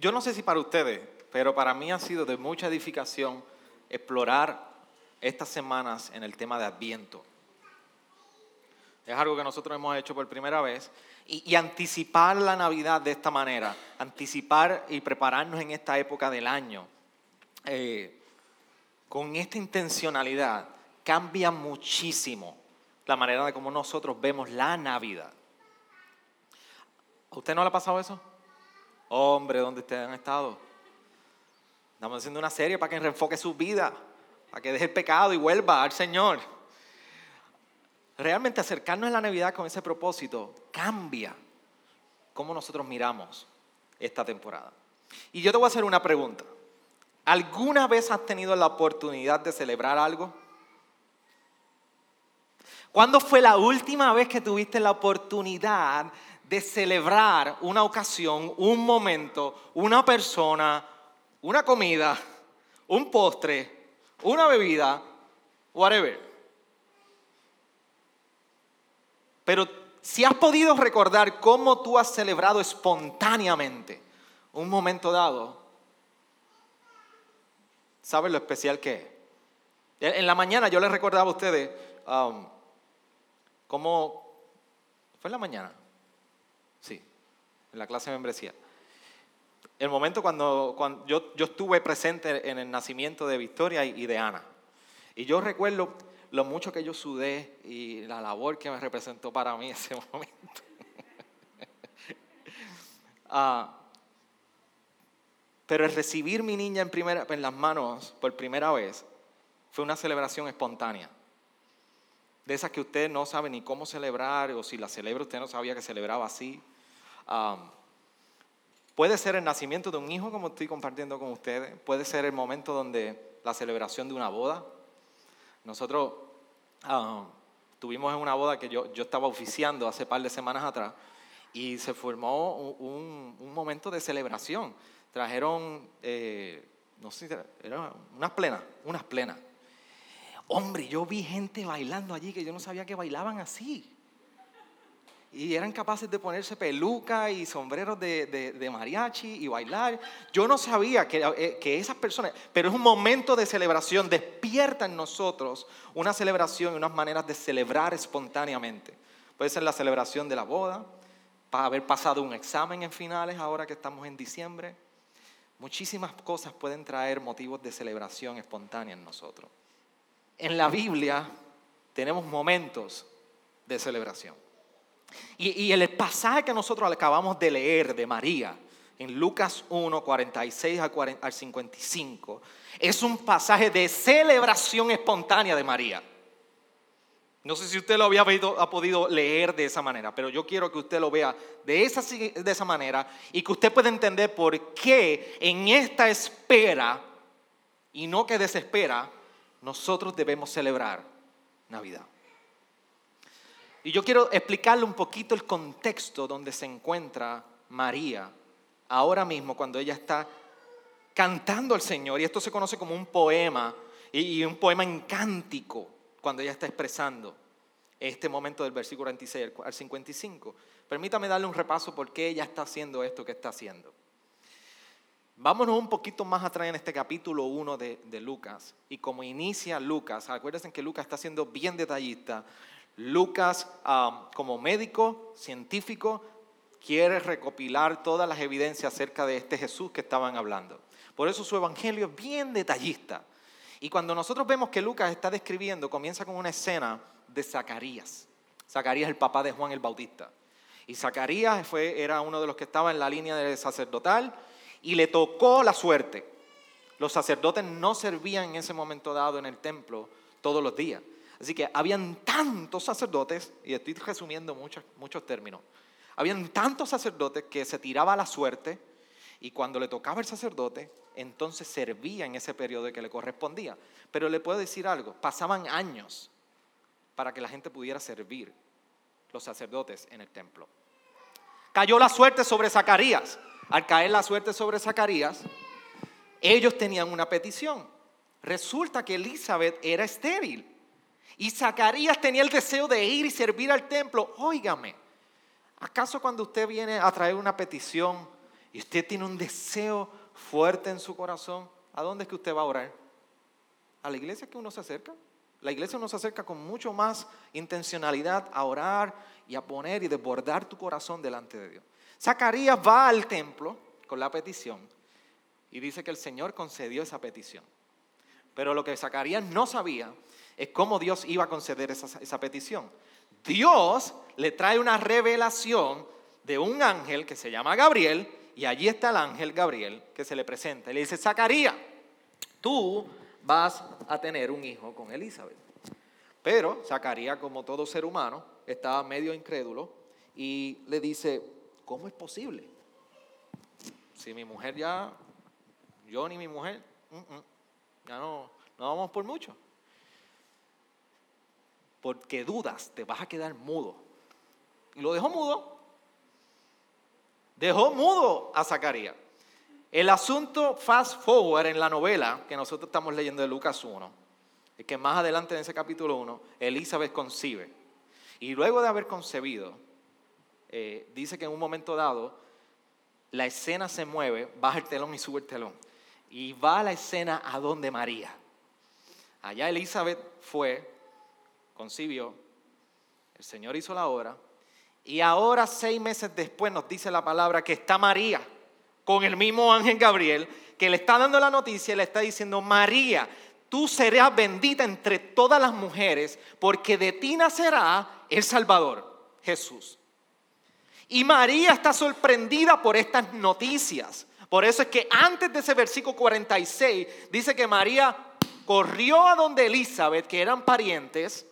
Yo no sé si para ustedes, pero para mí ha sido de mucha edificación explorar estas semanas en el tema de Adviento. Es algo que nosotros hemos hecho por primera vez. Y, anticipar la Navidad de esta manera, anticipar y prepararnos en esta época del año, eh, con esta intencionalidad, cambia muchísimo la manera de cómo nosotros vemos la Navidad. ¿A usted no le ha pasado eso? Hombre, ¿dónde ustedes han estado? Estamos haciendo una serie para que reenfoque su vida, para que deje el pecado y vuelva al Señor realmente acercarnos a la Navidad con ese propósito cambia cómo nosotros miramos esta temporada. Y yo te voy a hacer una pregunta. ¿Alguna vez has tenido la oportunidad de celebrar algo? ¿Cuándo fue la última vez que tuviste la oportunidad de celebrar una ocasión, un momento, una persona, una comida, un postre, una bebida, whatever? Pero si has podido recordar cómo tú has celebrado espontáneamente un momento dado, ¿sabes lo especial que es? En la mañana yo les recordaba a ustedes um, cómo... ¿Fue en la mañana? En la clase de membresía. El momento cuando, cuando yo, yo, estuve presente en el nacimiento de Victoria y de Ana. Y yo recuerdo lo mucho que yo sudé y la labor que me representó para mí ese momento. Ah, pero el recibir mi niña en, primera, en las manos por primera vez fue una celebración espontánea. De esas que usted no sabe ni cómo celebrar, o si la celebra usted no sabía que celebraba así. Puede ser el nacimiento de un hijo, como estoy compartiendo con ustedes. Puede ser el momento donde la celebración de una boda nosotros ah, tuvimos en una boda que yo, yo estaba oficiando hace par de semanas atrás y se formó un, un momento de celebración. Trajeron, eh, no sé, eran unas plenas, unas plenas. Hombre, yo vi gente bailando allí que yo no sabía que bailaban así y eran capaces de ponerse peluca y sombreros de, mariachi y bailar. Yo no sabía que, eh, que, esas personas, pero es un momento de celebración, despierta en nosotros una celebración y unas maneras de celebrar espontáneamente. Puede ser la celebración de la boda, para haber pasado un examen en finales ahora que estamos en diciembre. Muchísimas cosas pueden traer motivos de celebración espontánea en nosotros. En la Biblia tenemos momentos de celebración. Y, el pasaje que nosotros acabamos de leer de María, en Lucas 1, 46 al 55, es un pasaje de celebración espontánea de María. No sé si usted lo había ha podido leer de esa manera, pero yo quiero que usted lo vea de esa, de esa manera y que usted pueda entender por qué en esta espera y no que desespera, nosotros debemos celebrar Navidad. Y yo quiero explicarle un poquito el contexto donde se encuentra María ahora mismo cuando ella está cantando al Señor. Y esto se conoce como un poema y un poema en cántico cuando ella está expresando este momento del versículo 46 al 55. Permítame darle un repaso por qué ella está haciendo esto que está haciendo. Vámonos un poquito más atrás en este capítulo 1 de, de Lucas. Y como inicia Lucas, acuérdense que Lucas está siendo bien detallista. Lucas, como médico científico, quiere recopilar todas las evidencias acerca de este Jesús que estaban hablando. Por eso su evangelio es bien detallista. Y cuando nosotros vemos que Lucas está describiendo, comienza con una escena de Zacarías. Zacarías el papá de Juan el Bautista. Y Zacarías fue, era uno de los que estaba en la línea del sacerdotal y le tocó la suerte. Los sacerdotes no servían en ese momento dado en el templo todos los días. Así que habían tantos sacerdotes, y estoy resumiendo muchos, muchos términos, habían tantos sacerdotes que se tiraba la suerte y cuando le tocaba el sacerdote, entonces servía en ese periodo que le correspondía. Pero le puedo decir algo, pasaban años para que la gente pudiera servir los sacerdotes en el templo. Cayó la suerte sobre Zacarías. Al caer la suerte sobre Zacarías, ellos tenían una petición. Resulta que Elizabeth era estéril. Y Zacarías tenía el deseo de ir y servir al templo. Óigame, ¿acaso cuando usted viene a traer una petición y usted tiene un deseo fuerte en su corazón, ¿a dónde es que usted va a orar? ¿A la iglesia que uno se acerca? La iglesia uno se acerca con mucho más intencionalidad a orar y a poner y desbordar tu corazón delante de Dios. Zacarías va al templo con la petición y dice que el Señor concedió esa petición. Pero lo que Zacarías no sabía es cómo Dios iba a conceder esa, petición. Dios le trae una revelación de un ángel que se llama Gabriel y allí está el ángel Gabriel que se le presenta y le dice, Zacarías, tú vas a tener un hijo con Elizabeth. Pero Zacarías, como todo ser humano, estaba medio incrédulo y le dice, ¿cómo es posible? Si mi mujer ya, yo ni mi mujer, ya no, no vamos por mucho. Porque dudas, te vas a quedar mudo. Y lo dejó mudo. Dejó mudo a Zacarías. El asunto fast forward en la novela que nosotros estamos leyendo de Lucas 1, es que más adelante en ese capítulo 1, Elizabeth concibe. Y luego de haber concebido, eh, dice que en un momento dado, la escena se mueve, baja el telón y sube el telón. Y va a la escena a donde María. Allá Elizabeth fue, concibió, el Señor hizo la obra, y ahora seis meses después nos dice la palabra que está María con el mismo ángel Gabriel que le está dando la noticia y le está diciendo, María, tú serás bendita entre todas las mujeres porque de ti nacerá el Salvador, Jesús. Y María está sorprendida por estas noticias. Por eso es que antes de ese versículo 46 dice que María corrió a donde Elizabeth, que eran parientes,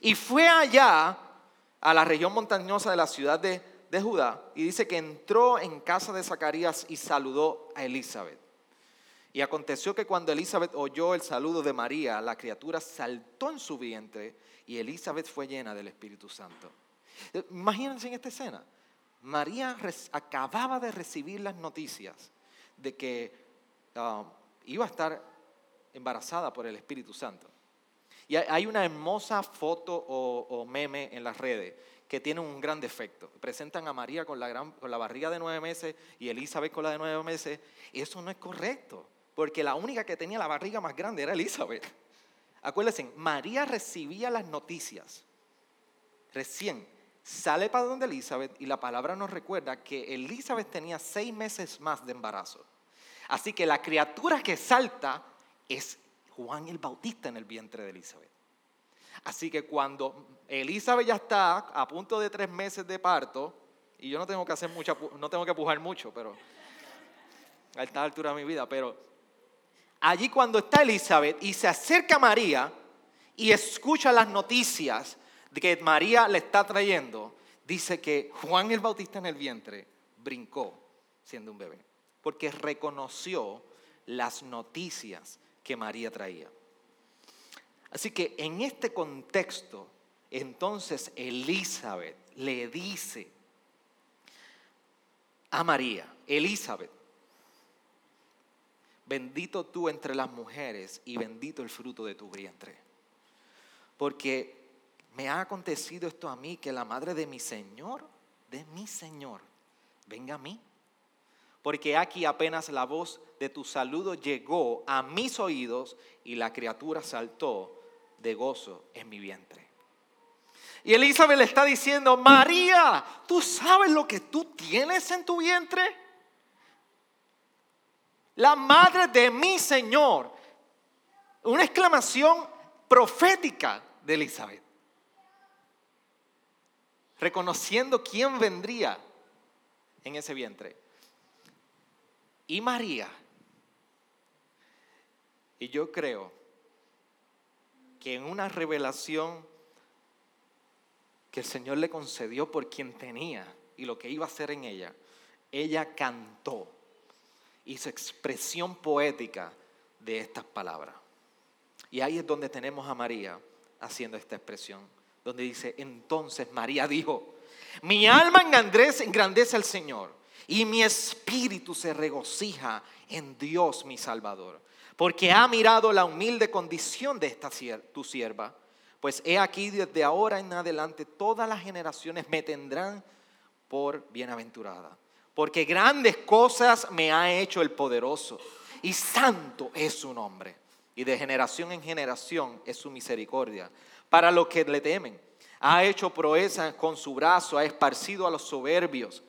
y fue allá a la región montañosa de la ciudad de de Judá y dice que entró en casa de Zacarías y saludó a Elizabeth. Y aconteció que cuando Elizabeth oyó el saludo de María, la criatura saltó en su vientre y Elizabeth fue llena del Espíritu Santo. Imagínense en esta escena. María acababa de recibir las noticias de que ah, iba a estar embarazada por el Espíritu Santo. Y hay una hermosa foto o, meme en las redes que tienen un gran defecto. Presentan a María con la, gran, con la barriga de nueve meses y Elizabeth con la de nueve meses. Eso no es correcto, porque la única que tenía la barriga más grande era Elizabeth. Acuérdense, María recibía las noticias. Recién sale para donde Elizabeth y la palabra nos recuerda que Elizabeth tenía seis meses más de embarazo. Así que la criatura que salta es Juan el Bautista en el vientre de Elizabeth. Así que cuando Elizabeth ya está a punto de tres meses de parto, y yo no tengo que hacer mucha, no tengo que pujar mucho, pero a esta altura de mi vida, pero allí cuando está Elizabeth y se acerca a María y escucha las noticias que María le está trayendo, dice que Juan el Bautista en el vientre brincó siendo un bebé, porque reconoció las noticias que María traía. Así que en este contexto, entonces Elizabeth le dice a María, Elizabeth, bendito tú entre las mujeres y bendito el fruto de tu vientre. Porque me ha acontecido esto a mí, que la madre de mi Señor, de mi Señor, venga a mí. Porque aquí apenas la voz de tu saludo llegó a mis oídos y la criatura saltó de gozo en mi vientre. Y Elizabeth le está diciendo, María, ¿tú sabes lo que tú tienes en tu vientre? La madre de mi Señor. Una exclamación profética de Elizabeth. Reconociendo quién vendría en ese vientre. Y María. Y yo creo que en una revelación que el Señor le concedió por quien tenía y lo que iba a hacer en ella, ella cantó, hizo expresión poética de estas palabras. Y ahí es donde tenemos a María haciendo esta expresión, donde dice, entonces María dijo, mi alma engrandece, engrandece al Señor y mi espíritu se regocija en Dios mi Salvador porque ha mirado la humilde condición de esta tu sierva. Pues he aquí desde ahora en adelante todas las generaciones me tendrán por bienaventurada, porque grandes cosas me ha hecho el poderoso, y santo es su nombre, y de generación en generación es su misericordia, para los que le temen. Ha hecho proezas con su brazo, ha esparcido a los soberbios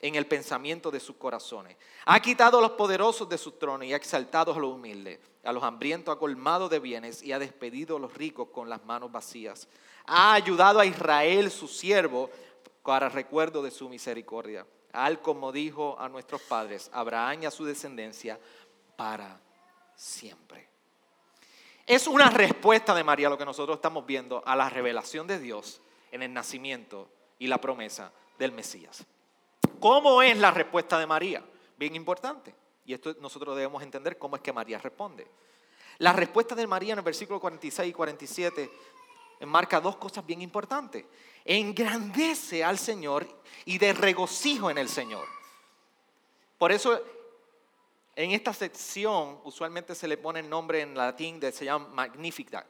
en el pensamiento de sus corazones. Ha quitado a los poderosos de su trono y ha exaltado a los humildes. A los hambrientos ha colmado de bienes y ha despedido a los ricos con las manos vacías. Ha ayudado a Israel, su siervo, para recuerdo de su misericordia. Al como dijo a nuestros padres, Abraham y a su descendencia, para siempre. Es una respuesta de María lo que nosotros estamos viendo a la revelación de Dios en el nacimiento y la promesa del Mesías. ¿Cómo es la respuesta de María? Bien importante. Y esto nosotros debemos entender cómo es que María responde. La respuesta de María en el versículo 46 y 47 marca dos cosas bien importantes. Engrandece al Señor y de regocijo en el Señor. Por eso en esta sección usualmente se le pone el nombre en latín de se llama Magnificat.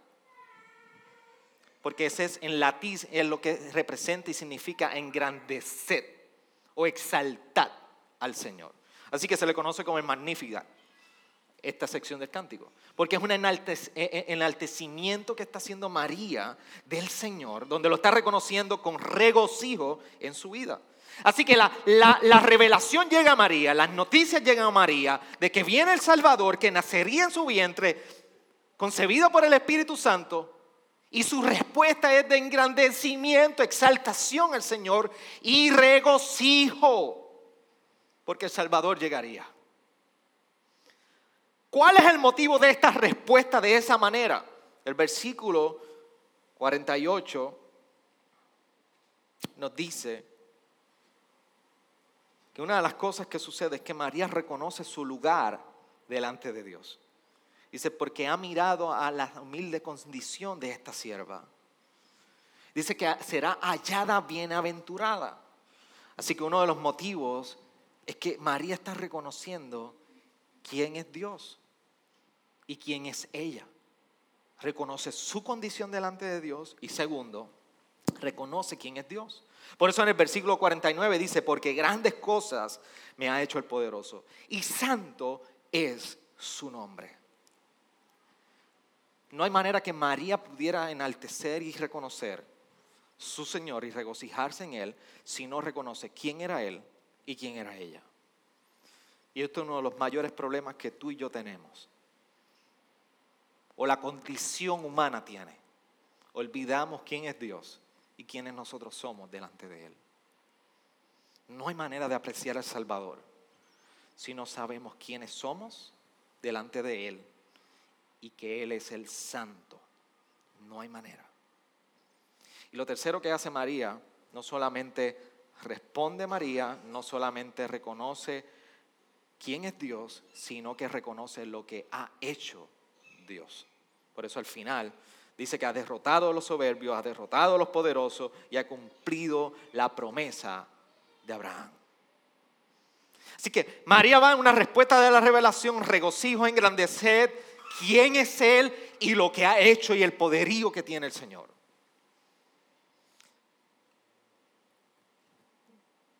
Porque ese es en latín es lo que representa y significa engrandecer o exaltar al Señor. Así que se le conoce como el Magnificat, esta sección del cántico. Porque es un e, e, enaltecimiento que está haciendo María del Señor, donde lo está reconociendo con regocijo en su vida. Así que la, revelación llega a María, las noticias llegan a María de que viene el Salvador, que nacería en su vientre, concebido por el Espíritu Santo, y su respuesta es de engrandecimiento, exaltación al Señor y regocijo, porque el Salvador llegaría. ¿Cuál es el motivo de esta respuesta de esa manera? El versículo 48 nos dice que una de las cosas que sucede es que María reconoce su lugar delante de Dios. Dice, porque ha mirado a la humilde condición de esta sierva. Dice que será hallada bienaventurada. Así que uno de los motivos es que María está reconociendo quién es Dios y quién es ella. Reconoce su condición delante de Dios y segundo, reconoce quién es Dios. Por eso en el versículo 49 dice, porque grandes cosas me ha hecho el poderoso y santo es su nombre. No hay manera que María pudiera enaltecer y reconocer su Señor y regocijarse en Él si no reconoce quién era Él y quién era ella. Y esto es uno de los mayores problemas que tú y yo tenemos. O la condición humana tiene. Olvidamos quién es Dios y quiénes nosotros somos delante de Él. No hay manera de apreciar al Salvador si no sabemos quiénes somos delante de Él y que Él es el santo. No hay manera. Y lo tercero que hace María, no solamente responde María, no solamente reconoce quién es Dios, sino que reconoce lo que ha hecho Dios. Por eso al final dice que ha derrotado a los soberbios, ha derrotado a los poderosos y ha cumplido la promesa de Abraham. Así que María va en una respuesta de la revelación, regocijo, engrandecer quién es Él y lo que ha hecho y el poderío que tiene el Señor.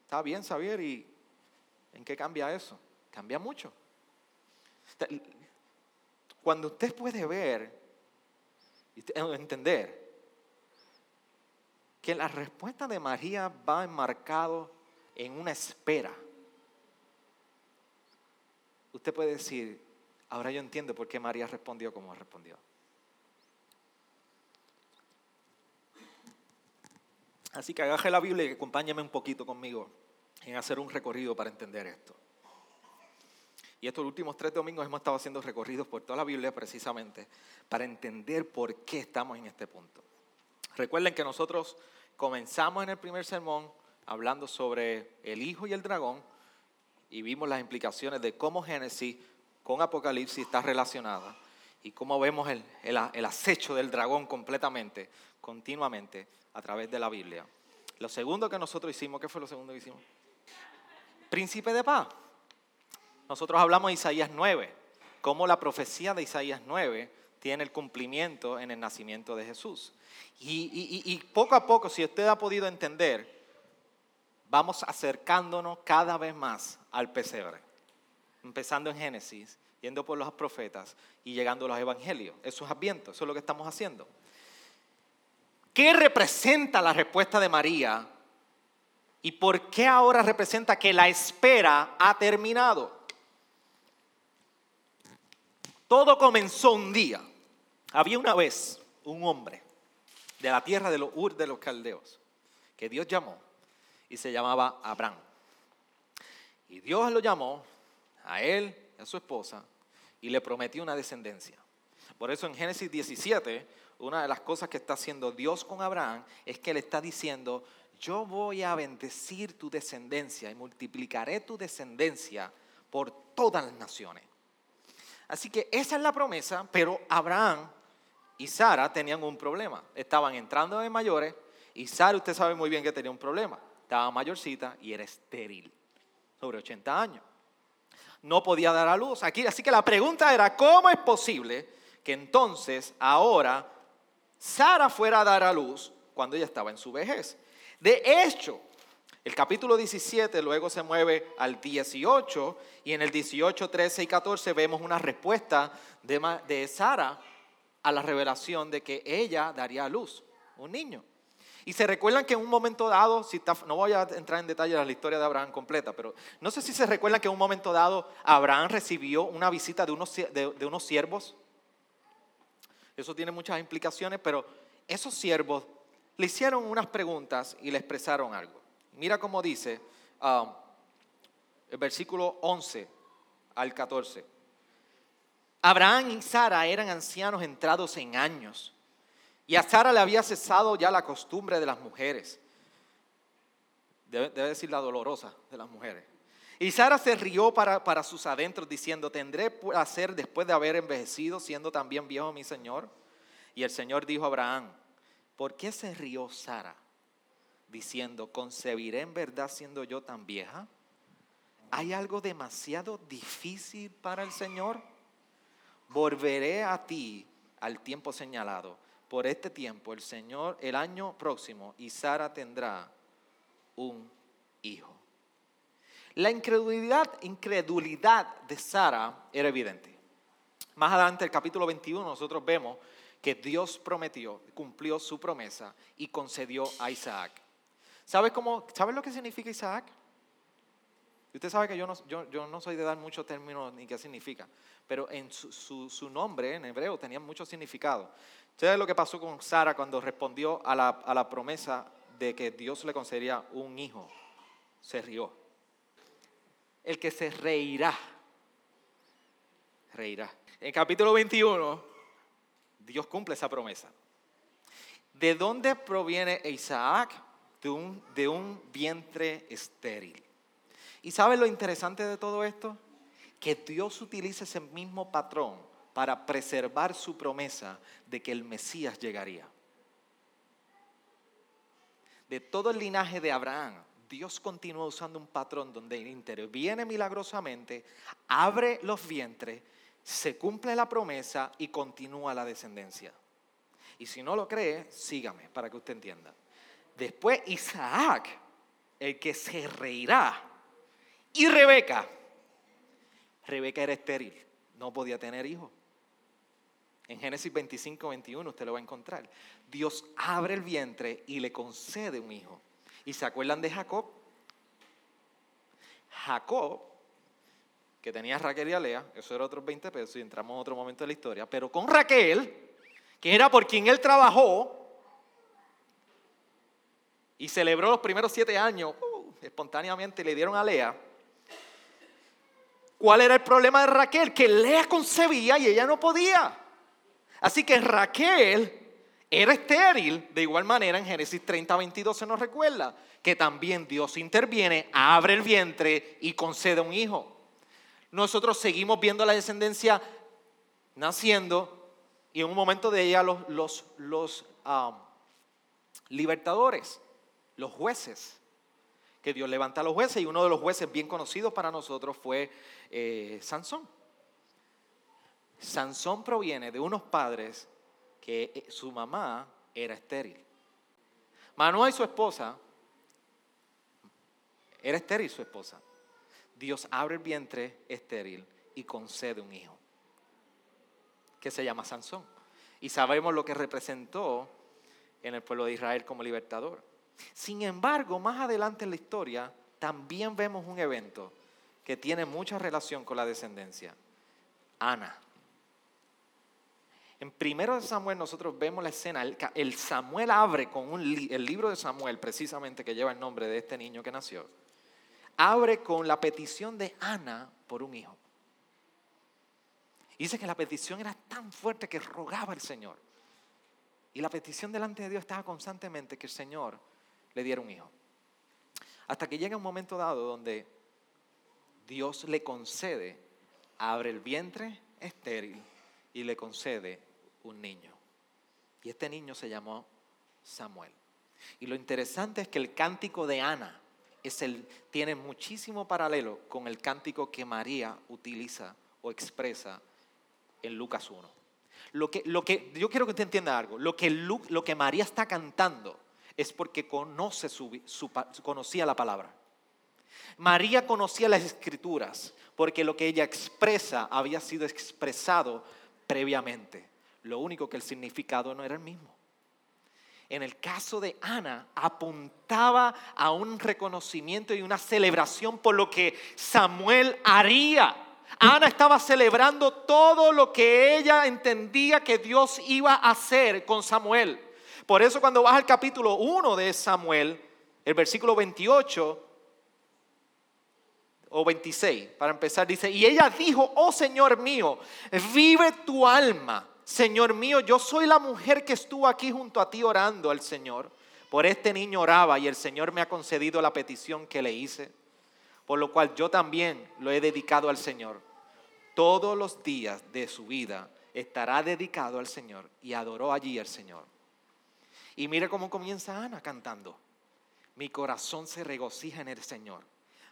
Está bien saber y en qué cambia eso. Cambia mucho. Cuando usted puede ver y entender que la respuesta de María va enmarcado en una espera. Usted puede decir, Ahora yo entiendo por qué María respondió como respondió. Así que agaje la Biblia y acompáñame un poquito conmigo en hacer un recorrido para entender esto. Y estos últimos tres domingos hemos estado haciendo recorridos por toda la Biblia precisamente para entender por qué estamos en este punto. Recuerden que nosotros comenzamos en el primer sermón hablando sobre el Hijo y el dragón y vimos las implicaciones de cómo Génesis con Apocalipsis está relacionada y cómo vemos el, el, acecho del dragón completamente, continuamente, a través de la Biblia. Lo segundo que nosotros hicimos, ¿qué fue lo segundo que hicimos? Príncipe de paz. Nosotros hablamos de Isaías 9, cómo la profecía de Isaías 9 tiene el cumplimiento en el nacimiento de Jesús. Y, y, y, poco a poco, si usted ha podido entender vamos acercándonos cada vez más al pesebre, empezando en Génesis, yendo por los profetas y llegando a los evangelios. Eso es Adviento, eso es lo que estamos haciendo. ¿Qué representa la respuesta de María? ¿Y por qué ahora representa que la espera ha terminado? Todo comenzó un día. Había una vez un hombre de la tierra de los Ur de los Caldeos que Dios llamó y se llamaba Abraham. Y Dios lo llamó a él a su esposa y le prometió una descendencia. Por eso en Génesis 17, una de las cosas que está haciendo Dios con Abraham es que le está diciendo, yo voy a bendecir tu descendencia y multiplicaré tu descendencia por todas las naciones. Así que esa es la promesa, pero Abraham y Sara tenían un problema. Estaban entrando de mayores y Sara, usted sabe muy bien que tenía un problema. Estaba mayorcita y era estéril, sobre 80 años. No podía dar a luz. Aquí, así que la pregunta era, ¿cómo es posible que entonces ahora Sara fuera a dar a luz cuando ella estaba en su vejez? De hecho, el capítulo 17 luego se mueve al 18 y en el 18, 13 y 14 vemos una respuesta de, de Sara a la revelación de que ella daría a luz un niño. Y se recuerdan que en un momento dado, si no voy a entrar en detalle en la historia de Abraham completa, pero no sé si se recuerdan que en un momento dado Abraham recibió una visita de unos, de unos siervos. Eso tiene muchas implicaciones, pero esos siervos le hicieron unas preguntas y le expresaron algo. Mira cómo dice um, el versículo 11 al 14. Abraham y Sara eran ancianos entrados en años y a Sara le había cesado ya la costumbre de las mujeres. Debe, decir la dolorosa de las mujeres. Y Sara se rió para, para sus adentros diciendo, ¿tendré placer después de haber envejecido siendo también viejo mi Señor? Y el Señor dijo a Abraham, ¿por qué se rió Sara? Diciendo, ¿concebiré en verdad siendo yo tan vieja? ¿Hay algo demasiado difícil para el Señor? Volveré a ti al tiempo señalado. Por este tiempo, el Señor, el año próximo, y Sara tendrá un hijo. La incredulidad, incredulidad de Sara era evidente. Más adelante, el capítulo 21, nosotros vemos que Dios prometió, cumplió su promesa y concedió a Isaac. ¿Sabes cómo, ¿sabes lo que significa Isaac? Usted sabe que yo no, soy de dar muchos términos ni qué significa, pero en su, su, nombre en hebreo tenía mucho significado. ¿Sabes lo que pasó con Sara cuando respondió a la, a la promesa de que Dios le concedería un hijo? Se rió. El que se reirá, reirá. En capítulo 21 Dios cumple esa promesa. ¿De dónde proviene Isaac? De un, de un vientre estéril. ¿Y sabes lo interesante de todo esto? Que Dios utiliza ese mismo patrón para preservar su promesa de que el Mesías llegaría. De todo el linaje de Abraham, Dios continúa usando un patrón donde interviene milagrosamente, abre los vientres se cumple la promesa y continúa la descendencia. Y si no lo cree, sígame para que usted entienda. Después Isaac, el que se reirá, y Rebeca. Rebeca era estéril, no podía tener hijos. En Génesis 25, 21 usted lo va a encontrar. Dios abre el vientre y le concede un hijo. ¿Y se acuerdan de Jacob? Jacob que tenía Raquel y a Lea, eso era otros 20 pesos y entramos en otro momento de la historia, pero con Raquel, que era por quien él trabajó y celebró los primeros siete años, uh, espontáneamente le dieron a Lea. ¿Cuál era el problema de Raquel? Que Lea concebía y ella no podía. Así que Raquel era estéril, de igual manera en Génesis 30, 22 se nos recuerda que también Dios interviene, abre el vientre y concede un hijo nosotros seguimos viendo la descendencia naciendo y en un momento de ella los, los, los um, libertadores, los jueces, que Dios levanta a los jueces y uno de los jueces bien conocidos para nosotros fue eh, Sansón. Sansón proviene de unos padres que eh, su mamá era estéril. Manuel y su esposa Era estéril su esposa. Dios abre el vientre estéril y concede un hijo, que se llama Sansón. Y sabemos lo que representó en el pueblo de Israel como libertador. Sin embargo, más adelante en la historia, también vemos un evento que tiene mucha relación con la descendencia. Ana. En primero de Samuel nosotros vemos la escena, el Samuel abre con el libro de Samuel, precisamente que lleva el nombre de este niño que nació, abre con la petición de Ana por un hijo. dice que la petición era tan fuerte que rogaba al Señor. Y la petición delante de Dios estaba constantemente que el Señor le diera un hijo. Hasta que llega un momento dado donde Dios le concede, abre el vientre estéril y le concede un niño. Y este niño se llamó Samuel. Y lo interesante es que el cántico de Ana es el, tiene muchísimo paralelo con el cántico que María utiliza o expresa en Lucas 1. Lo que, lo que, yo quiero que usted entienda algo. Lo que, lo que María está cantando es porque conoce su, conocía la palabra. María conocía las escrituras porque lo que ella expresa había sido expresado previamente. Lo único que el significado no era el mismo. En el caso de Ana, apuntaba a un reconocimiento y una celebración por lo que Samuel haría. Ana estaba celebrando todo lo que ella entendía que Dios iba a hacer con Samuel. Por eso cuando vas al capítulo 1 de Samuel, el versículo 28 o 26, para empezar, dice, y ella dijo, oh Señor mío, vive tu alma Señor mío, yo soy la mujer que estuvo aquí junto a ti orando al Señor. Por este niño oraba y el Señor me ha concedido la petición que le hice, por lo cual yo también lo he dedicado al Señor. Todos los días de su vida estará dedicado al Señor y adoró allí al Señor. Y mire cómo comienza Ana cantando. Mi corazón se regocija en el Señor.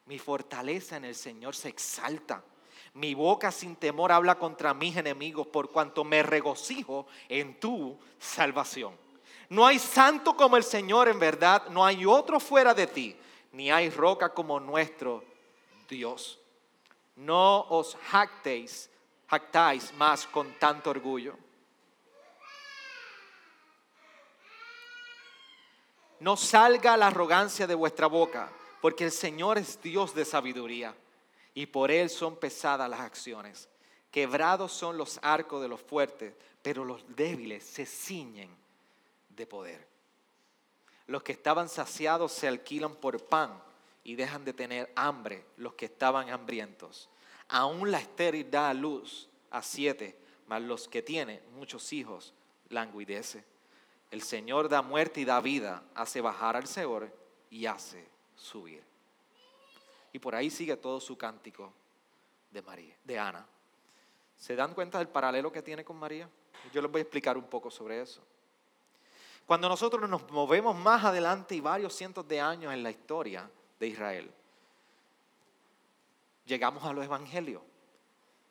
Mi fortaleza en el Señor se exalta. Mi boca sin temor habla contra mis enemigos por cuanto me regocijo en tu salvación. No hay santo como el Señor en verdad, no hay otro fuera de ti, ni hay roca como nuestro Dios. No os jactéis, jactáis más con tanto orgullo. No salga la arrogancia de vuestra boca, porque el Señor es Dios de sabiduría y por él son pesadas las acciones. Quebrados son los arcos de los fuertes, pero los débiles se ciñen de poder. Los que estaban saciados se alquilan por pan y dejan de tener hambre los que estaban hambrientos. Aún la estéril da a luz a siete, mas los que tienen muchos hijos languidece. El Señor da muerte y da vida, hace bajar al Señor y hace subir. Y por ahí sigue todo su cántico de María, de Ana. ¿Se dan cuenta del paralelo que tiene con María? Yo les voy a explicar un poco sobre eso. Cuando nosotros nos movemos más adelante y varios cientos de años en la historia de Israel, llegamos a los evangelios.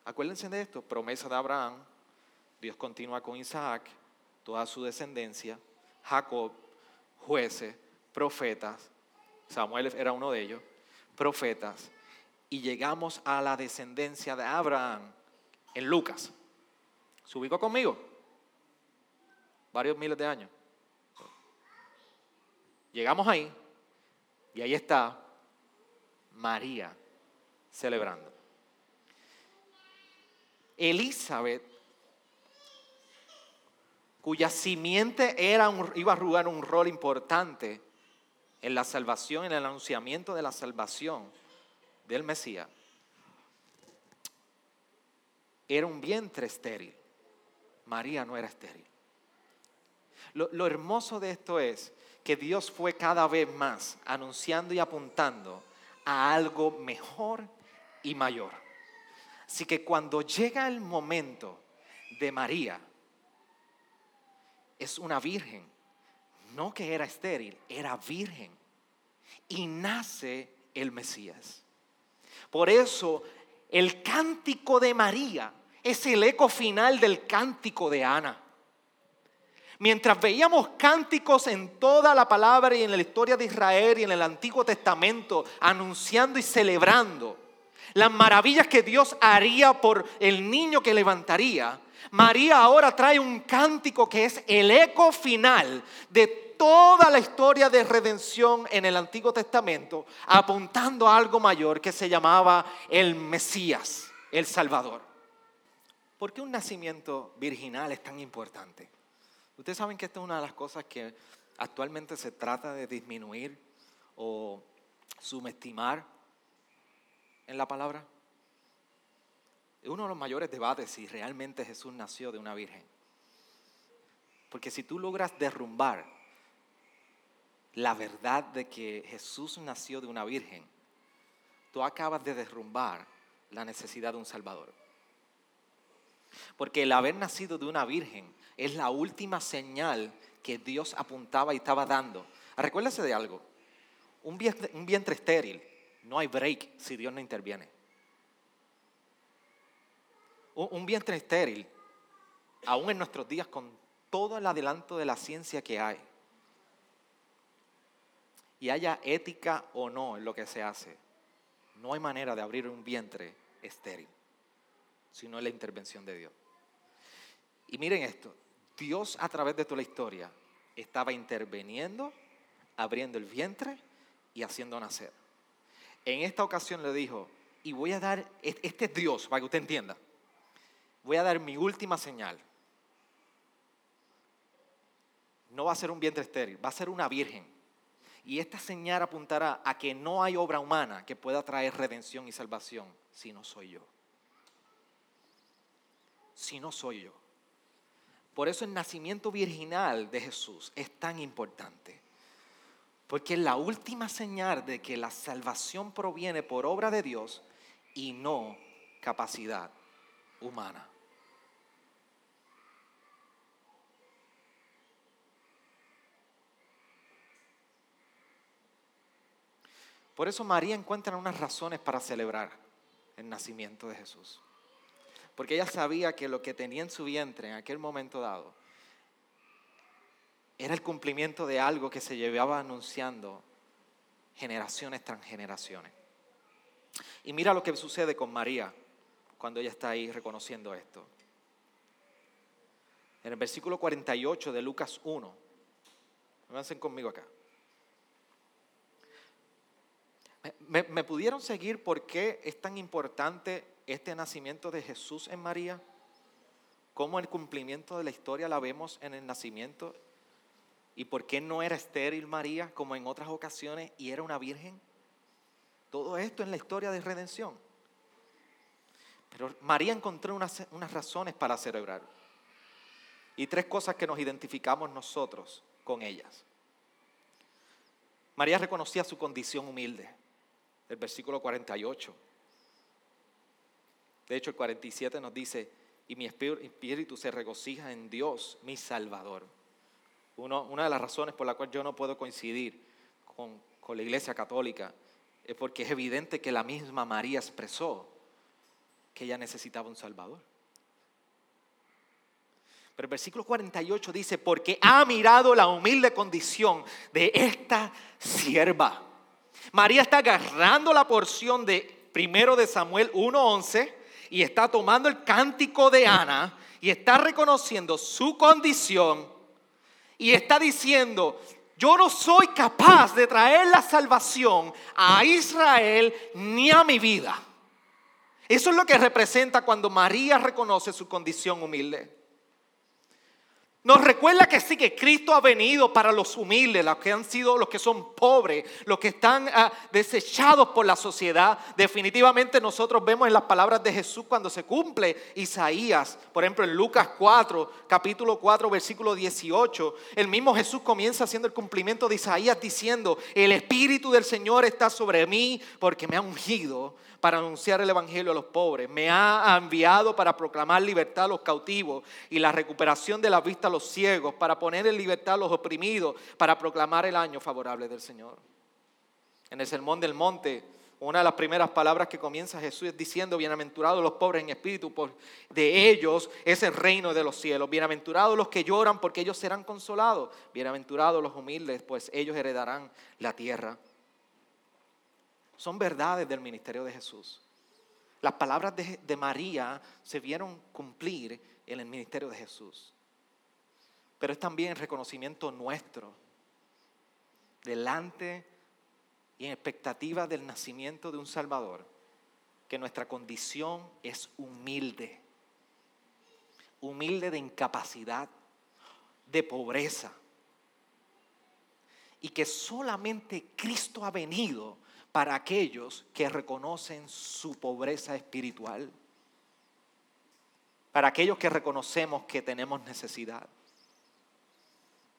Acuérdense de esto, promesa de Abraham, Dios continúa con Isaac, toda su descendencia, Jacob, jueces, profetas, Samuel era uno de ellos, profetas y llegamos a la descendencia de Abraham en Lucas. ¿Se ubicó conmigo? Varios miles de años. Llegamos ahí y ahí está María celebrando. Elizabeth, cuya simiente era iba a jugar un rol importante en la salvación, en el anunciamiento de la salvación del Mesías, era un vientre estéril. María no era estéril. Lo, hermoso de esto es que Dios fue cada vez más anunciando y apuntando a algo mejor y mayor. Así que cuando llega el momento de María, es una virgen no que era estéril, era virgen. Y nace el Mesías. Por eso el cántico de María es el eco final del cántico de Ana. Mientras veíamos cánticos en toda la palabra y en la historia de Israel y en el Antiguo Testamento, anunciando y celebrando las maravillas que Dios haría por el niño que levantaría, María ahora trae un cántico que es el eco final de toda la historia de redención en el Antiguo Testamento, apuntando a algo mayor que se llamaba el Mesías, el Salvador. ¿Por qué un nacimiento virginal es tan importante? Ustedes saben que esta es una de las cosas que actualmente se trata de disminuir o subestimar en la palabra. Es uno de los mayores debates si realmente Jesús nació de una virgen. Porque si tú logras derrumbar la verdad de que Jesús nació de una virgen, tú acabas de derrumbar la necesidad de un Salvador. Porque el haber nacido de una virgen es la última señal que Dios apuntaba y estaba dando. Recuérdese de algo, un vientre, un estéril, no hay break si Dios no interviene. Un vientre estéril, aún en nuestros días con todo el adelanto de la ciencia que hay, y haya ética o no en lo que se hace, no hay manera de abrir un vientre estéril, sino en la intervención de Dios. Y miren esto, Dios a través de toda la historia estaba interviniendo, abriendo el vientre y haciendo nacer. En esta ocasión le dijo, y voy a dar, este es Dios, para que usted entienda, voy a dar mi última señal. No va a ser un vientre estéril, va a ser una virgen. Y esta señal apuntará a que no hay obra humana que pueda traer redención y salvación si no soy yo. Si no soy yo. Por eso el nacimiento virginal de Jesús es tan importante. Porque es la última señal de que la salvación proviene por obra de Dios y no capacidad humana. Por eso María encuentra unas razones para celebrar el nacimiento de Jesús. Porque ella sabía que lo que tenía en su vientre en aquel momento dado era el cumplimiento de algo que se llevaba anunciando generaciones tras generaciones. Y mira lo que sucede con María cuando ella está ahí reconociendo esto. En el versículo 48 de Lucas 1, avancen conmigo acá. ¿Me, pudieron seguir por qué es tan importante este nacimiento de Jesús en María? ¿Cómo el cumplimiento de la historia la vemos en el nacimiento? ¿Y por qué no era estéril María como en otras ocasiones y era una virgen? Todo esto en la historia de redención. Pero María encontró unas, unas razones para celebrar. Y tres cosas que nos identificamos nosotros con ellas. María reconocía su condición humilde el versículo 48. De hecho, el 47 nos dice, y mi espíritu se regocija en Dios, mi Salvador. una de las razones por la cual yo no puedo coincidir con, con la Iglesia Católica es porque es evidente que la misma María expresó que ella necesitaba un Salvador. Pero el versículo 48 dice, porque ha mirado la humilde condición de esta sierva. María está agarrando la porción de primero de Samuel 1:11 y está tomando el cántico de Ana y está reconociendo su condición y está diciendo, yo no soy capaz de traer la salvación a Israel ni a mi vida. Eso es lo que representa cuando María reconoce su condición humilde. Nos recuerda que sí, que Cristo ha venido para los humildes, los que han sido, los que son pobres, los que están ah, desechados por la sociedad. Definitivamente nosotros vemos en las palabras de Jesús cuando se cumple Isaías, por ejemplo en Lucas 4, capítulo 4, versículo 18, el mismo Jesús comienza haciendo el cumplimiento de Isaías diciendo, el Espíritu del Señor está sobre mí porque me ha ungido para anunciar el Evangelio a los pobres. Me ha enviado para proclamar libertad a los cautivos y la recuperación de la vista a los ciegos, para poner en libertad a los oprimidos, para proclamar el año favorable del Señor. En el Sermón del Monte, una de las primeras palabras que comienza Jesús es diciendo, bienaventurados los pobres en espíritu, por de ellos es el reino de los cielos. Bienaventurados los que lloran, porque ellos serán consolados. Bienaventurados los humildes, pues ellos heredarán la tierra. Son verdades del ministerio de Jesús. Las palabras de, de María se vieron cumplir en el ministerio de Jesús. Pero es también reconocimiento nuestro delante y en expectativa del nacimiento de un Salvador, que nuestra condición es humilde, humilde de incapacidad, de pobreza, y que solamente Cristo ha venido para aquellos que reconocen su pobreza espiritual, para aquellos que reconocemos que tenemos necesidad.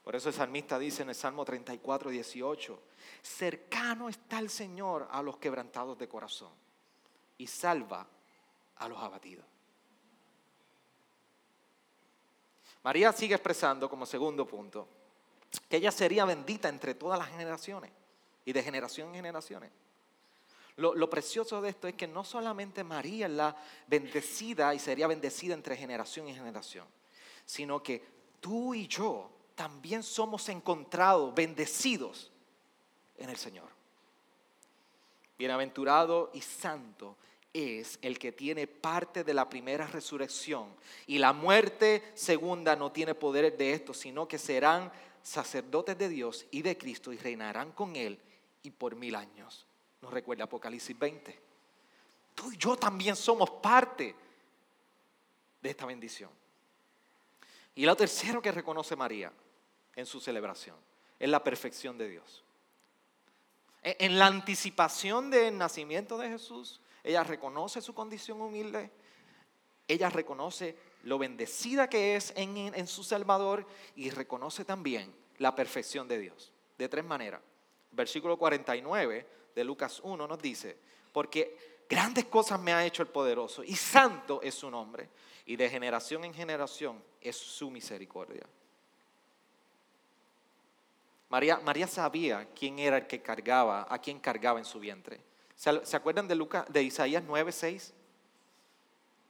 Por eso el salmista dice en el Salmo 34, 18, cercano está el Señor a los quebrantados de corazón y salva a los abatidos. María sigue expresando como segundo punto que ella sería bendita entre todas las generaciones y de generación en generaciones. Lo, lo, precioso de esto es que no solamente María es la bendecida y sería bendecida entre generación y generación, sino que tú y yo también somos encontrados, bendecidos en el Señor. Bienaventurado y santo es el que tiene parte de la primera resurrección. Y la muerte segunda no tiene poder de esto, sino que serán sacerdotes de Dios y de Cristo y reinarán con Él y por mil años. Nos recuerda Apocalipsis 20. Tú y yo también somos parte de esta bendición. Y lo tercero que reconoce María en su celebración. Es la perfección de Dios. E, en la anticipación del nacimiento de Jesús, ella reconoce su condición humilde, ella reconoce lo bendecida que es en, en, su Salvador y reconoce también la perfección de Dios. De tres maneras. Versículo 49 de Lucas 1 nos dice, porque grandes cosas me ha hecho el poderoso y santo es su nombre y de generación en generación es su misericordia. María, María sabía quién era el que cargaba, a quién cargaba en su vientre. ¿Se, acuerdan de, Lucas, de Isaías 9:6?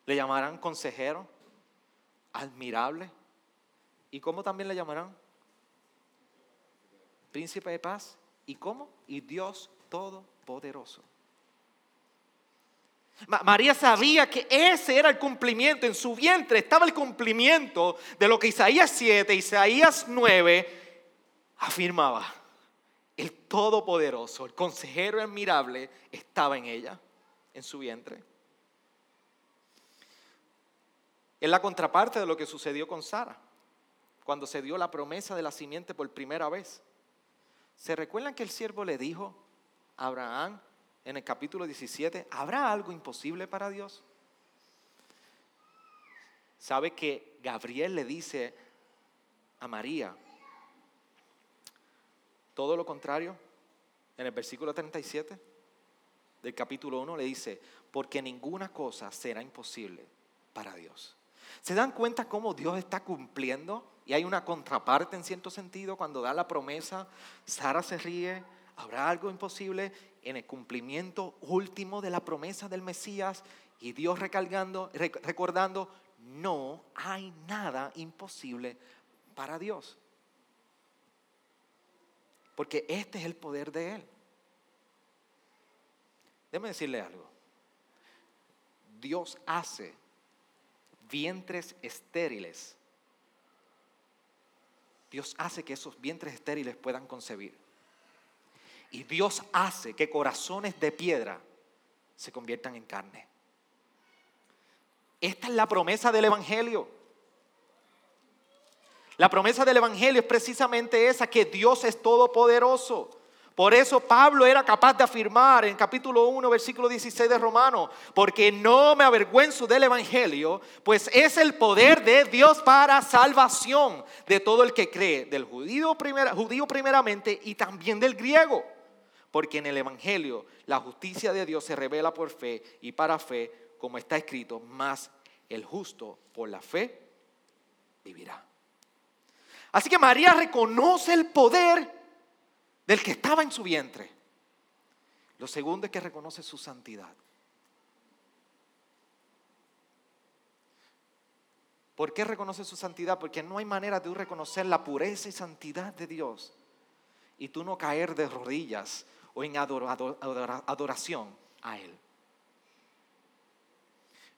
Le llamarán consejero, admirable. ¿Y cómo también le llamarán? Príncipe de paz. ¿Y cómo? Y Dios Todopoderoso. María sabía que ese era el cumplimiento, en su vientre estaba el cumplimiento de lo que Isaías 7, Isaías 9 afirmaba, el Todopoderoso, el consejero admirable, estaba en ella, en su vientre. Es la contraparte de lo que sucedió con Sara, cuando se dio la promesa de la simiente por primera vez. ¿Se recuerdan que el siervo le dijo a Abraham en el capítulo 17, ¿habrá algo imposible para Dios? ¿Sabe que Gabriel le dice a María, todo lo contrario, en el versículo 37 del capítulo 1 le dice, porque ninguna cosa será imposible para Dios. ¿Se dan cuenta cómo Dios está cumpliendo? Y hay una contraparte en cierto sentido cuando da la promesa, Sara se ríe, habrá algo imposible en el cumplimiento último de la promesa del Mesías y Dios recordando, no hay nada imposible para Dios. Porque este es el poder de Él. Déjeme decirle algo. Dios hace vientres estériles. Dios hace que esos vientres estériles puedan concebir. Y Dios hace que corazones de piedra se conviertan en carne. Esta es la promesa del Evangelio. La promesa del Evangelio es precisamente esa, que Dios es todopoderoso. Por eso Pablo era capaz de afirmar en capítulo 1, versículo 16 de Romano, porque no me avergüenzo del Evangelio, pues es el poder de Dios para salvación de todo el que cree, del judío, judío primeramente y también del griego. Porque en el Evangelio la justicia de Dios se revela por fe y para fe, como está escrito, más el justo por la fe vivirá. Así que María reconoce el poder del que estaba en su vientre. Lo segundo es que reconoce su santidad. ¿Por qué reconoce su santidad? Porque no hay manera de reconocer la pureza y santidad de Dios y tú no caer de rodillas o en adoración a Él.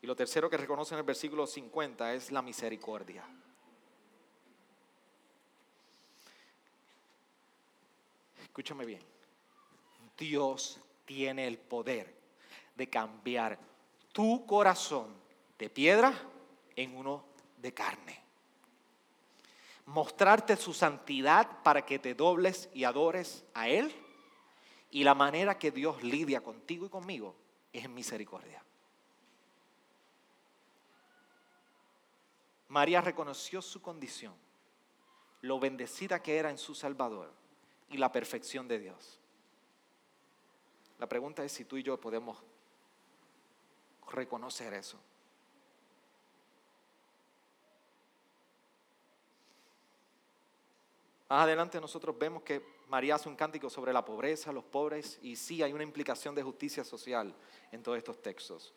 Y lo tercero que reconoce en el versículo 50 es la misericordia. Escúchame bien. Dios tiene el poder de cambiar tu corazón de piedra en uno de carne. Mostrarte su santidad para que te dobles y adores a Él. Y la manera que Dios lidia contigo y conmigo es en misericordia. María reconoció su condición, lo bendecida que era en su Salvador y la perfección de Dios. La pregunta es si tú y yo podemos reconocer eso. Más adelante nosotros vemos que María hace un cántico sobre la pobreza, los pobres, y sí hay una implicación de justicia social en todos estos textos.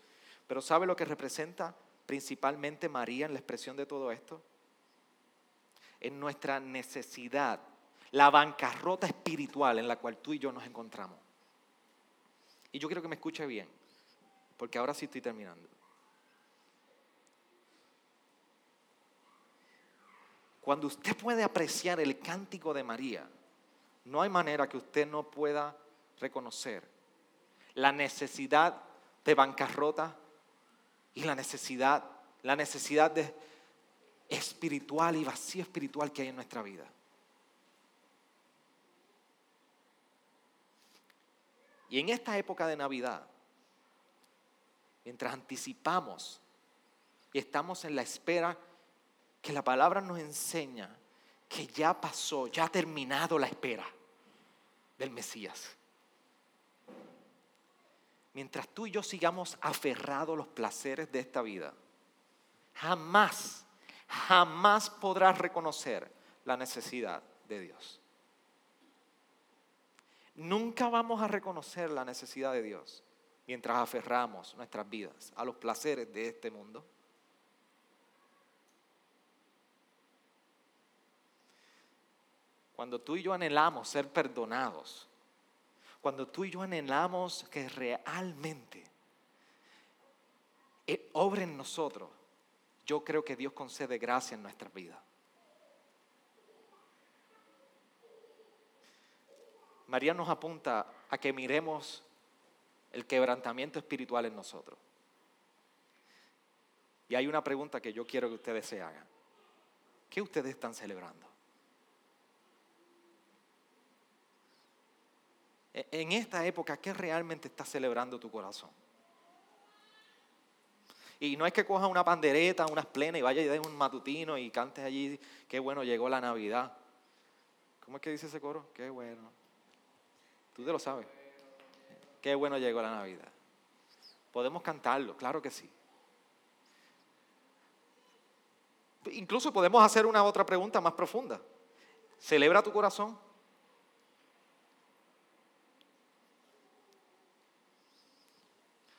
Pero ¿sabe lo que representa principalmente María en la expresión de todo esto? En nuestra necesidad, la bancarrota espiritual en la cual tú y yo nos encontramos. Y yo quiero que me escuche bien, porque ahora sí estoy terminando. Cuando usted puede apreciar el cántico de María, no hay manera que usted no pueda reconocer la necesidad de bancarrota y la necesidad, la necesidad de espiritual y vacío espiritual que hay en nuestra vida. Y en esta época de Navidad, mientras anticipamos y estamos en la espera que la palabra nos enseña que ya pasó, ya ha terminado la espera del Mesías. Mientras tú y yo sigamos aferrados a los placeres de esta vida, jamás, jamás podrás reconocer la necesidad de Dios. Nunca vamos a reconocer la necesidad de Dios mientras aferramos nuestras vidas a los placeres de este mundo Cuando tú y yo anhelamos ser perdonados, cuando tú y yo anhelamos que realmente eh, obre en nosotros, yo creo que Dios concede gracia en nuestra vida. María nos apunta a que miremos el quebrantamiento espiritual en nosotros. Y hay una pregunta que yo quiero que ustedes se hagan. ¿Qué ustedes están celebrando? E-, en esta época, ¿qué realmente está celebrando tu corazón? Y no es que coja una pandereta, unas plenas y vaya y dé un matutino y cantes allí, qué bueno llegó la Navidad. ¿Cómo es que dice ese coro? Qué bueno. Tú te lo sabes. Qué bueno llegó la Navidad. Podemos cantarlo, claro que sí. Incluso podemos hacer una otra pregunta más profunda. ¿Celebra tu corazón?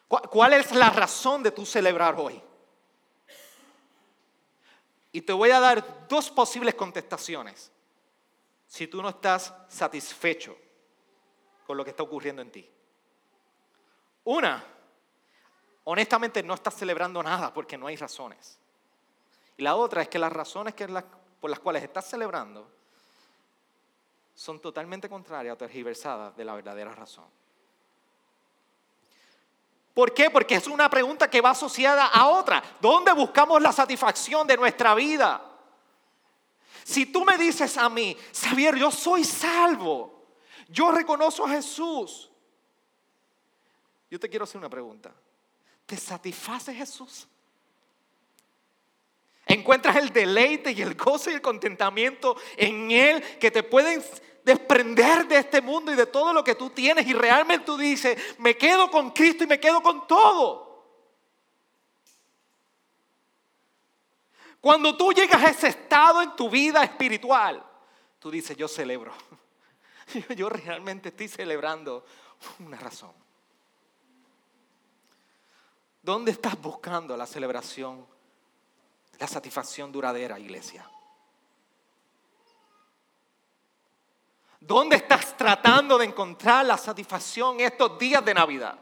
¿Cuál es la razón de tu celebrar hoy? Y te voy a dar dos posibles contestaciones si tú no estás satisfecho con lo que está ocurriendo en ti. Una, honestamente no estás celebrando nada porque no hay razones. Y la otra es que las razones por las cuales estás celebrando son totalmente contrarias o tergiversadas de la verdadera razón. ¿Por qué? Porque es una pregunta que va asociada a otra. ¿Dónde buscamos la satisfacción de nuestra vida? Si tú me dices a mí, Xavier, yo soy salvo, yo reconozco a Jesús, yo te quiero hacer una pregunta. ¿Te satisface Jesús? ¿Encuentras el deleite y el gozo y el contentamiento en Él que te pueden desprender de este mundo y de todo lo que tú tienes y realmente tú dices, me quedo con Cristo y me quedo con todo. Cuando tú llegas a ese estado en tu vida espiritual, tú dices, yo celebro. Yo realmente estoy celebrando una razón. ¿Dónde estás buscando la celebración, la satisfacción duradera, iglesia? ¿Dónde estás tratando de encontrar la satisfacción estos días de Navidad?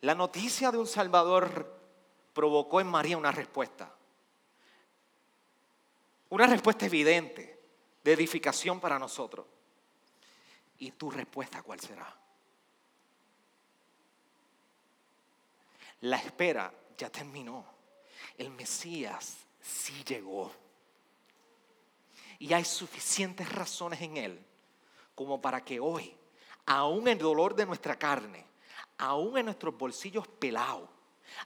La noticia de un Salvador provocó en María una respuesta. Una respuesta evidente de edificación para nosotros. ¿Y tu respuesta cuál será? La espera ya terminó. El Mesías sí llegó. Y hay suficientes razones en Él como para que hoy, aún el dolor de nuestra carne, aún en nuestros bolsillos pelados,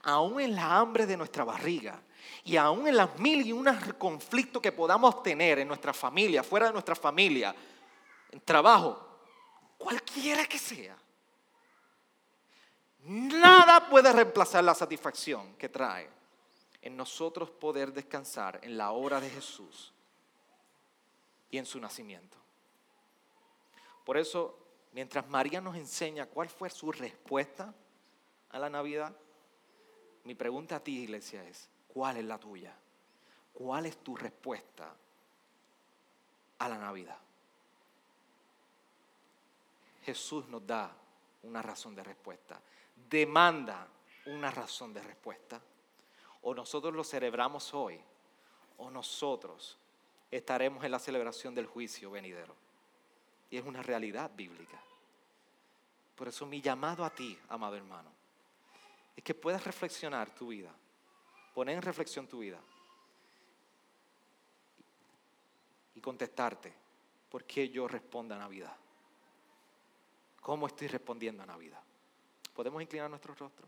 aún en la hambre de nuestra barriga y aún en las mil y unas conflictos que podamos tener en nuestra familia, fuera de nuestra familia, en trabajo, cualquiera que sea, nada puede reemplazar la satisfacción que trae en nosotros poder descansar en la obra de Jesús y en su nacimiento. Por eso mientras María nos enseña cuál fue su respuesta a la Navidad, mi pregunta a ti, iglesia, es, ¿cuál es la tuya? ¿Cuál es tu respuesta a la Navidad? Jesús nos da una razón de respuesta, demanda una razón de respuesta. O nosotros lo celebramos hoy, o nosotros estaremos en la celebración del juicio venidero. Y es una realidad bíblica. Por eso mi llamado a ti, amado hermano, es que puedas reflexionar tu vida, poner en reflexión tu vida y contestarte, ¿por qué yo respondo a Navidad? ¿Cómo estoy respondiendo a Navidad? ¿Podemos inclinar nuestro rostro?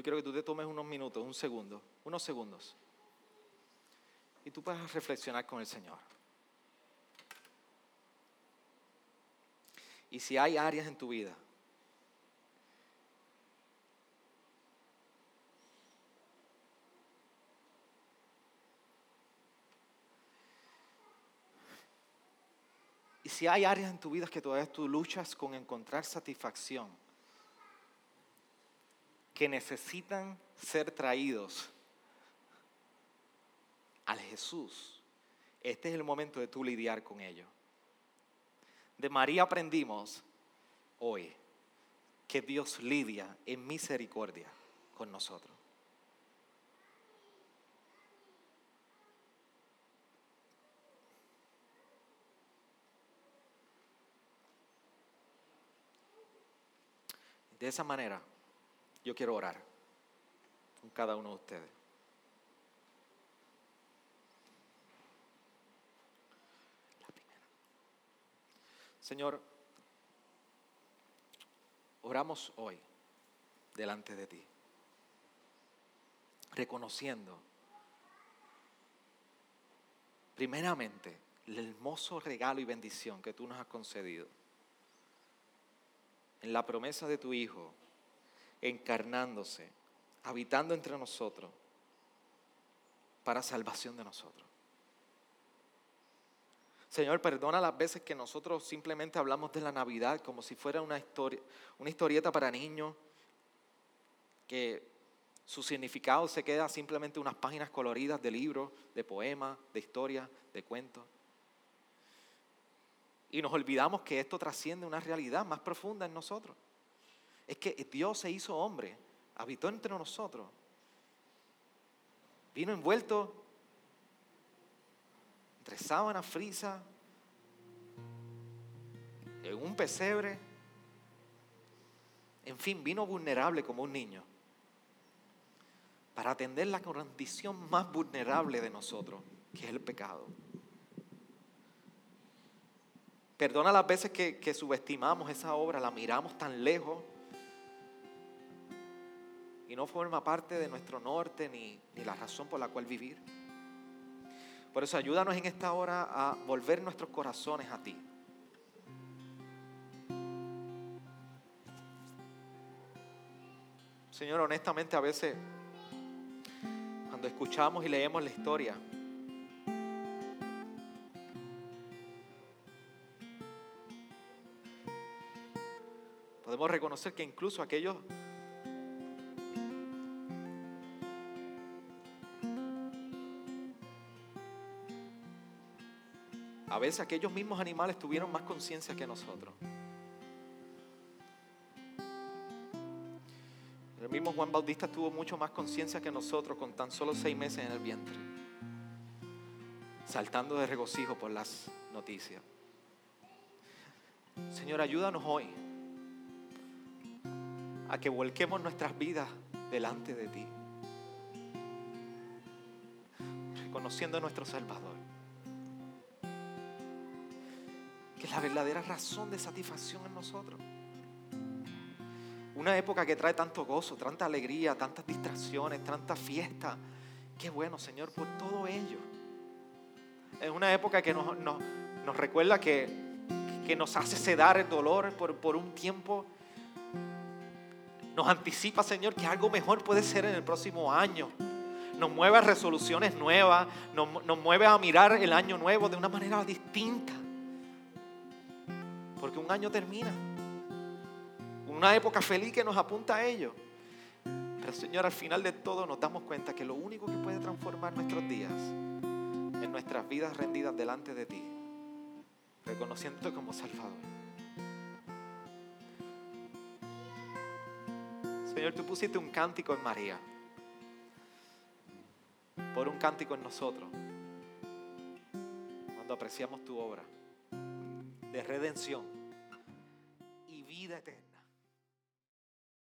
Yo quiero que tú te tomes unos minutos, un segundo, unos segundos. Y tú puedas reflexionar con el Señor. Y si hay áreas en tu vida Y si hay áreas en tu vida que todavía tú luchas con encontrar satisfacción, que necesitan ser traídos al Jesús, este es el momento de tú lidiar con ello. De María aprendimos hoy que Dios lidia en misericordia con nosotros. De esa manera, yo quiero orar con cada uno de ustedes. Señor, oramos hoy delante de ti, reconociendo primeramente el hermoso regalo y bendición que tú nos has concedido en la promesa de tu Hijo encarnándose, habitando entre nosotros, para salvación de nosotros. Señor, perdona las veces que nosotros simplemente hablamos de la Navidad como si fuera una, historia, una historieta para niños, que su significado se queda simplemente unas páginas coloridas de libros, de poemas, de historias, de cuentos. Y nos olvidamos que esto trasciende una realidad más profunda en nosotros es que Dios se hizo hombre, habitó entre nosotros, vino envuelto entre sábana frisa, en un pesebre, en fin, vino vulnerable como un niño para atender la condición más vulnerable de nosotros, que es el pecado. Perdona las veces que, que subestimamos esa obra, la miramos tan lejos y no forma parte de nuestro norte ni, ni la razón por la cual vivir. Por eso ayúdanos en esta hora a volver nuestros corazones a ti. Señor, honestamente a veces cuando escuchamos y leemos la historia, podemos reconocer que incluso aquellos veces aquellos mismos animales tuvieron más conciencia que nosotros. El mismo Juan Bautista tuvo mucho más conciencia que nosotros con tan solo seis meses en el vientre, saltando de regocijo por las noticias. Señor, ayúdanos hoy a que volquemos nuestras vidas delante de ti, reconociendo a nuestro Salvador que es la verdadera razón de satisfacción en nosotros. Una época que trae tanto gozo, tanta alegría, tantas distracciones, tanta fiesta. Qué bueno, Señor, por todo ello. Es una época que nos, recuerda que, que, nos hace sedar el dolor por, por un tiempo. Nos anticipa, Señor, que algo mejor puede ser en el próximo año nos mueve a resoluciones nuevas, nos, nos, mueve a mirar el año nuevo de una manera distinta porque un año termina. Una época feliz que nos apunta a ello. Pero Señor, al final de todo nos damos cuenta que lo único que puede transformar nuestros días en nuestras vidas rendidas delante de ti, reconociéndote como Salvador. Señor, tú pusiste un cántico en María, por un cántico en nosotros, cuando apreciamos tu obra de redención y vida eterna.